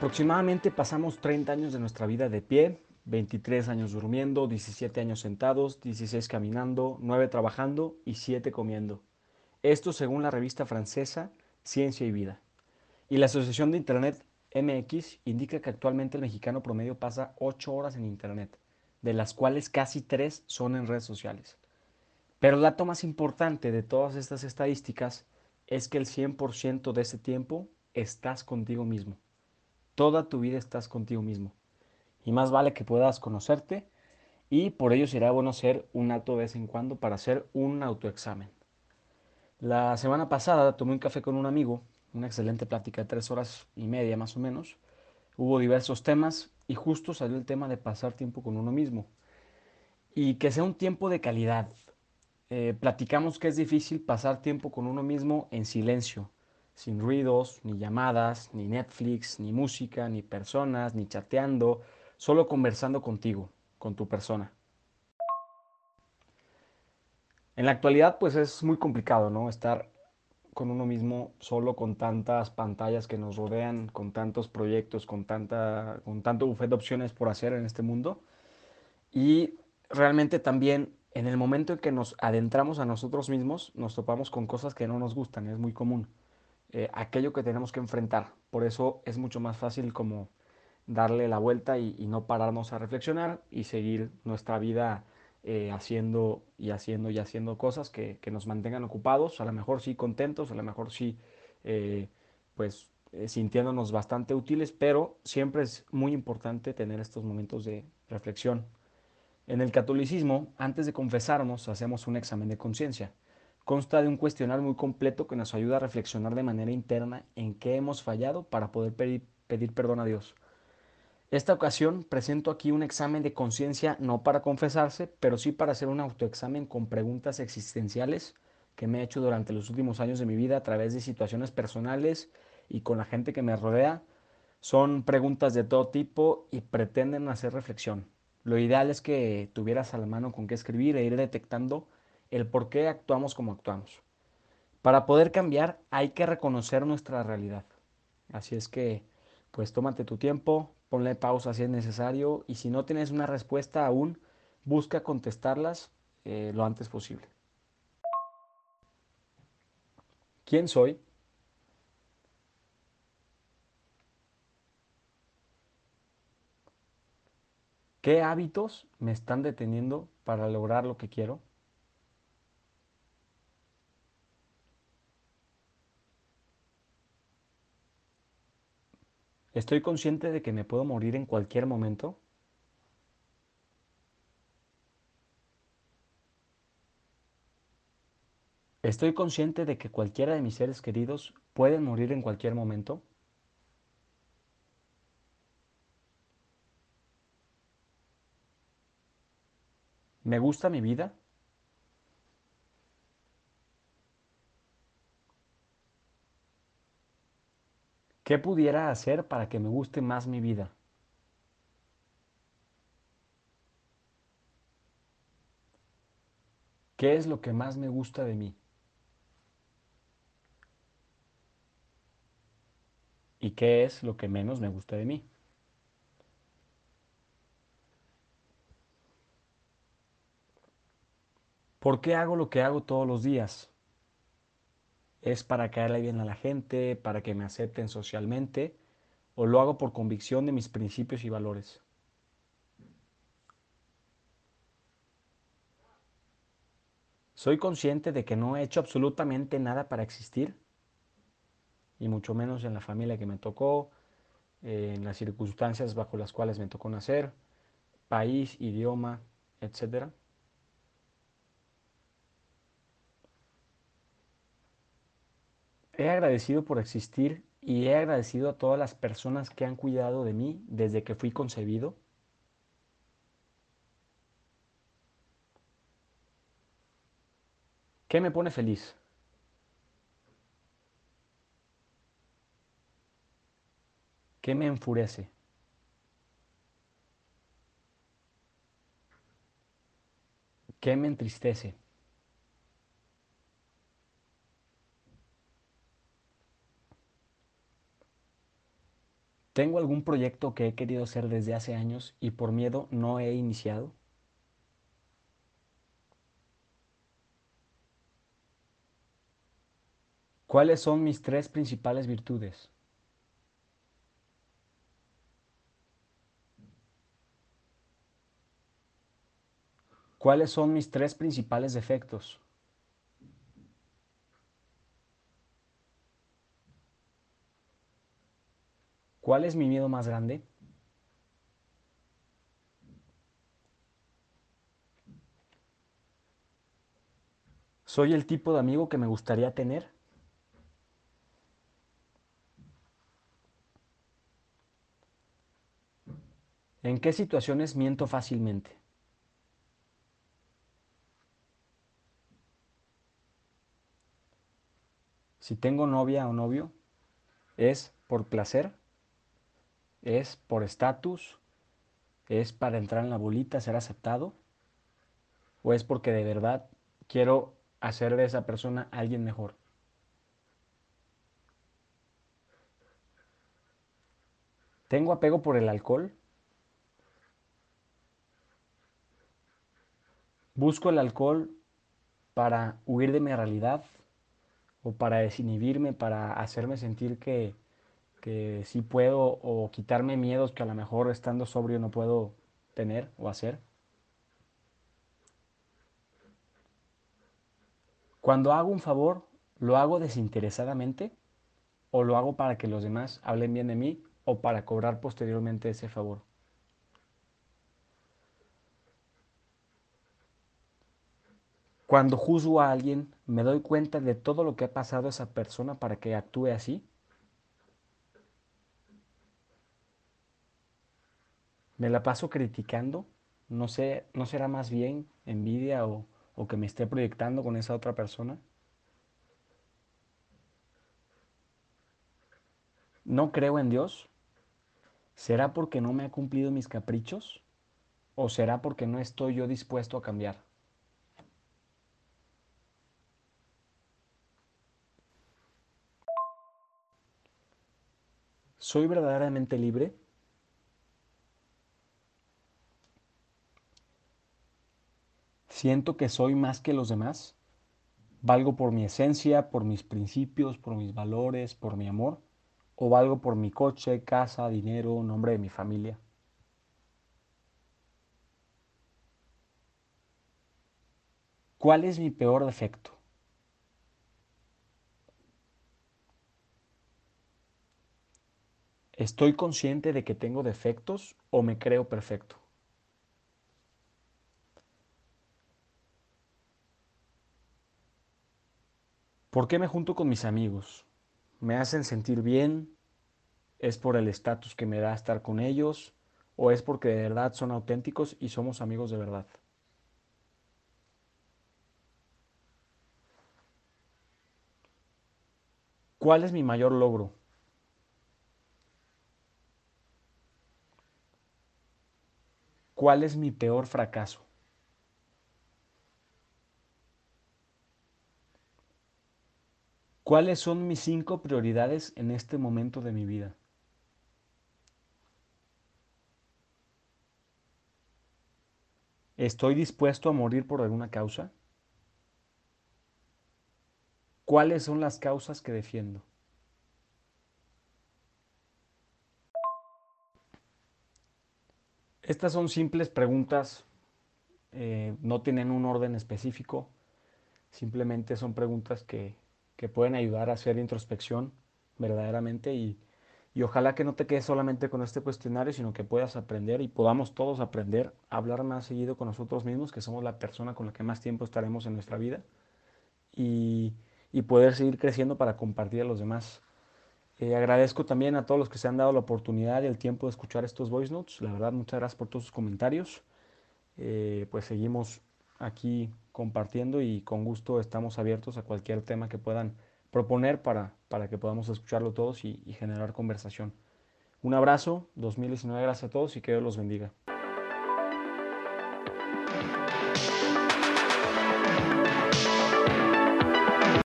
Aproximadamente pasamos 30 años de nuestra vida de pie, 23 años durmiendo, 17 años sentados, 16 caminando, 9 trabajando y 7 comiendo. Esto según la revista francesa Ciencia y Vida. Y la Asociación de Internet MX indica que actualmente el mexicano promedio pasa 8 horas en Internet, de las cuales casi 3 son en redes sociales. Pero el dato más importante de todas estas estadísticas es que el 100% de ese tiempo estás contigo mismo. Toda tu vida estás contigo mismo. Y más vale que puedas conocerte y por ello será bueno hacer un acto de vez en cuando para hacer un autoexamen. La semana pasada tomé un café con un amigo, una excelente plática de tres horas y media más o menos. Hubo diversos temas y justo salió el tema de pasar tiempo con uno mismo. Y que sea un tiempo de calidad. Eh, platicamos que es difícil pasar tiempo con uno mismo en silencio, sin ruidos, ni llamadas, ni Netflix, ni música, ni personas, ni chateando, solo conversando contigo, con tu persona. En la actualidad, pues es muy complicado, ¿no? Estar con uno mismo solo con tantas pantallas que nos rodean, con tantos proyectos, con, tanta, con tanto buffet de opciones por hacer en este mundo. Y realmente también en el momento en que nos adentramos a nosotros mismos, nos topamos con cosas que no nos gustan, es muy común. Eh, aquello que tenemos que enfrentar. Por eso es mucho más fácil como darle la vuelta y, no pararnos a reflexionar y seguir nuestra vida eh, haciendo y haciendo y haciendo cosas que, nos mantengan ocupados, a lo mejor sí contentos, a lo mejor sí eh, pues sintiéndonos bastante útiles, pero siempre es muy importante tener estos momentos de reflexión. En el catolicismo, antes de confesarnos, hacemos un examen de conciencia. Consta de un cuestionario muy completo que nos ayuda a reflexionar de manera interna en qué hemos fallado para poder pedir, pedir perdón a Dios. Esta ocasión presento aquí un examen de conciencia no para confesarse, pero sí para hacer un autoexamen con preguntas existenciales que me he hecho durante los últimos años de mi vida a través de situaciones personales y con la gente que me rodea. Son preguntas de todo tipo y pretenden hacer reflexión. Lo ideal es que tuvieras a la mano con qué escribir e ir detectando el por qué actuamos como actuamos. Para poder cambiar hay que reconocer nuestra realidad. Así es que, pues tómate tu tiempo, ponle pausa si es necesario y si no tienes una respuesta aún, busca contestarlas eh, lo antes posible. ¿Quién soy? ¿Qué hábitos me están deteniendo para lograr lo que quiero? ¿Estoy consciente de que me puedo morir en cualquier momento? ¿Estoy consciente de que cualquiera de mis seres queridos pueden morir en cualquier momento? ¿Me gusta mi vida? ¿Qué pudiera hacer para que me guste más mi vida? ¿Qué es lo que más me gusta de mí? ¿Y qué es lo que menos me gusta de mí? ¿Por qué hago lo que hago todos los días? Es para caerle bien a la gente, para que me acepten socialmente, o lo hago por convicción de mis principios y valores. Soy consciente de que no he hecho absolutamente nada para existir, y mucho menos en la familia que me tocó, en las circunstancias bajo las cuales me tocó nacer, país, idioma, etcétera. He agradecido por existir y he agradecido a todas las personas que han cuidado de mí desde que fui concebido. ¿Qué me pone feliz? ¿Qué me enfurece? ¿Qué me entristece? ¿Tengo algún proyecto que he querido hacer desde hace años y por miedo no he iniciado? ¿Cuáles son mis tres principales virtudes? ¿Cuáles son mis tres principales defectos? ¿Cuál es mi miedo más grande? ¿Soy el tipo de amigo que me gustaría tener? ¿En qué situaciones miento fácilmente? Si tengo novia o novio, ¿es por placer? ¿Es por estatus? ¿Es para entrar en la bolita, ser aceptado? ¿O es porque de verdad quiero hacer de esa persona alguien mejor? ¿Tengo apego por el alcohol? ¿Busco el alcohol para huir de mi realidad o para desinhibirme, para hacerme sentir que, que sí puedo o quitarme miedos que a lo mejor estando sobrio no puedo tener o hacer? Cuando hago un favor, ¿lo hago desinteresadamente o lo hago para que los demás hablen bien de mí o para cobrar posteriormente ese favor? Cuando juzgo a alguien, ¿me doy cuenta de todo lo que ha pasado a esa persona para que actúe así? ¿Me la paso criticando? ¿No sé, no será más bien envidia o, o que me esté proyectando con esa otra persona? ¿No creo en Dios? ¿Será porque no me ha cumplido mis caprichos? ¿O será porque no estoy yo dispuesto a cambiar? ¿Soy verdaderamente libre? ¿Siento que soy más que los demás? ¿Valgo por mi esencia, por mis principios, por mis valores, por mi amor? ¿O valgo por mi coche, casa, dinero, nombre de mi familia? ¿Cuál es mi peor defecto? ¿Estoy consciente de que tengo defectos o me creo perfecto? ¿Por qué me junto con mis amigos? ¿Me hacen sentir bien? ¿Es por el estatus que me da estar con ellos? ¿O es porque de verdad son auténticos y somos amigos de verdad? ¿Cuál es mi mayor logro? ¿Cuál es mi peor fracaso? ¿Cuáles son mis cinco prioridades en este momento de mi vida? ¿Estoy dispuesto a morir por alguna causa? ¿Cuáles son las causas que defiendo? Estas son simples preguntas, eh, no tienen un orden específico, simplemente son preguntas que, que pueden ayudar a hacer introspección verdaderamente y, y, ojalá que no te quedes solamente con este cuestionario, sino que puedas aprender y podamos todos aprender a hablar más seguido con nosotros mismos, que somos la persona con la que más tiempo estaremos en nuestra vida y, y poder seguir creciendo para compartir a los demás. Eh, agradezco también a todos los que se han dado la oportunidad y el tiempo de escuchar estos voice notes. La verdad, muchas gracias por todos sus comentarios. Eh, pues seguimos aquí compartiendo y con gusto estamos abiertos a cualquier tema que puedan proponer para, para que podamos escucharlo todos y, y generar conversación. Un abrazo, 2019, gracias a todos y que Dios los bendiga.